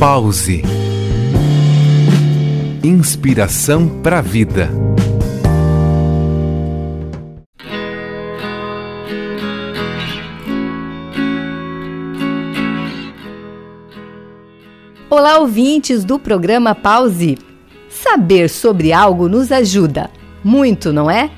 Pause. Inspiração para a vida. Olá, ouvintes do programa Pause. Saber sobre algo nos ajuda muito, não é?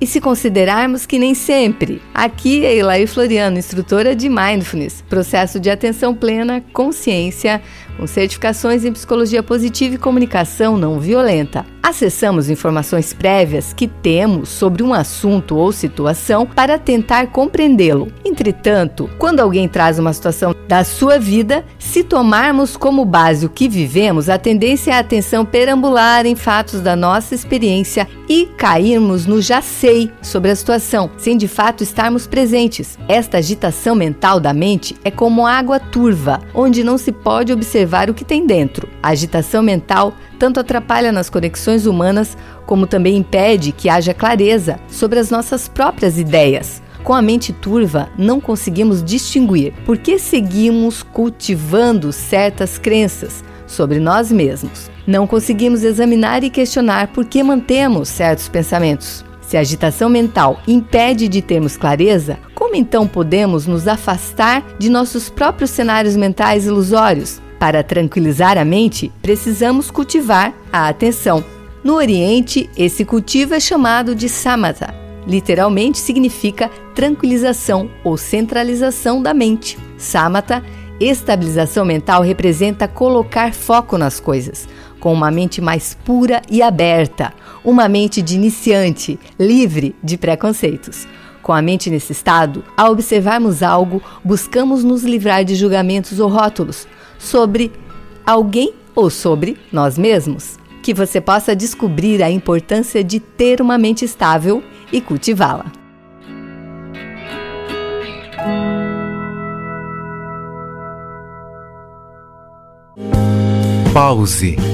E se considerarmos que nem sempre, aqui é Elaí Floriano, instrutora de Mindfulness, processo de atenção plena, consciência, com certificações em psicologia positiva e comunicação não violenta. Acessamos informações prévias que temos sobre um assunto ou situação para tentar compreendê-lo. Entretanto, quando alguém traz uma situação da sua vida, se tomarmos como base o que vivemos, a tendência é a atenção perambular em fatos da nossa experiência e cairmos no já sei sobre a situação, sem de fato estarmos presentes. Esta agitação mental da mente é como água turva, onde não se pode observar o que tem dentro. A agitação mental tanto atrapalha nas conexões humanas, como também impede que haja clareza sobre as nossas próprias ideias. Com a mente turva, não conseguimos distinguir por que seguimos cultivando certas crenças sobre nós mesmos. Não conseguimos examinar e questionar por que mantemos certos pensamentos. Se a agitação mental impede de termos clareza, como então podemos nos afastar de nossos próprios cenários mentais ilusórios? Para tranquilizar a mente, precisamos cultivar a atenção. No Oriente, esse cultivo é chamado de samatha. Literalmente significa tranquilização ou centralização da mente. Samatha, estabilização mental, representa colocar foco nas coisas, com uma mente mais pura e aberta, uma mente de iniciante, livre de preconceitos. Com a mente nesse estado, ao observarmos algo, buscamos nos livrar de julgamentos ou rótulos sobre alguém ou sobre nós mesmos. Que você possa descobrir a importância de ter uma mente estável e cultivá-la. Pause.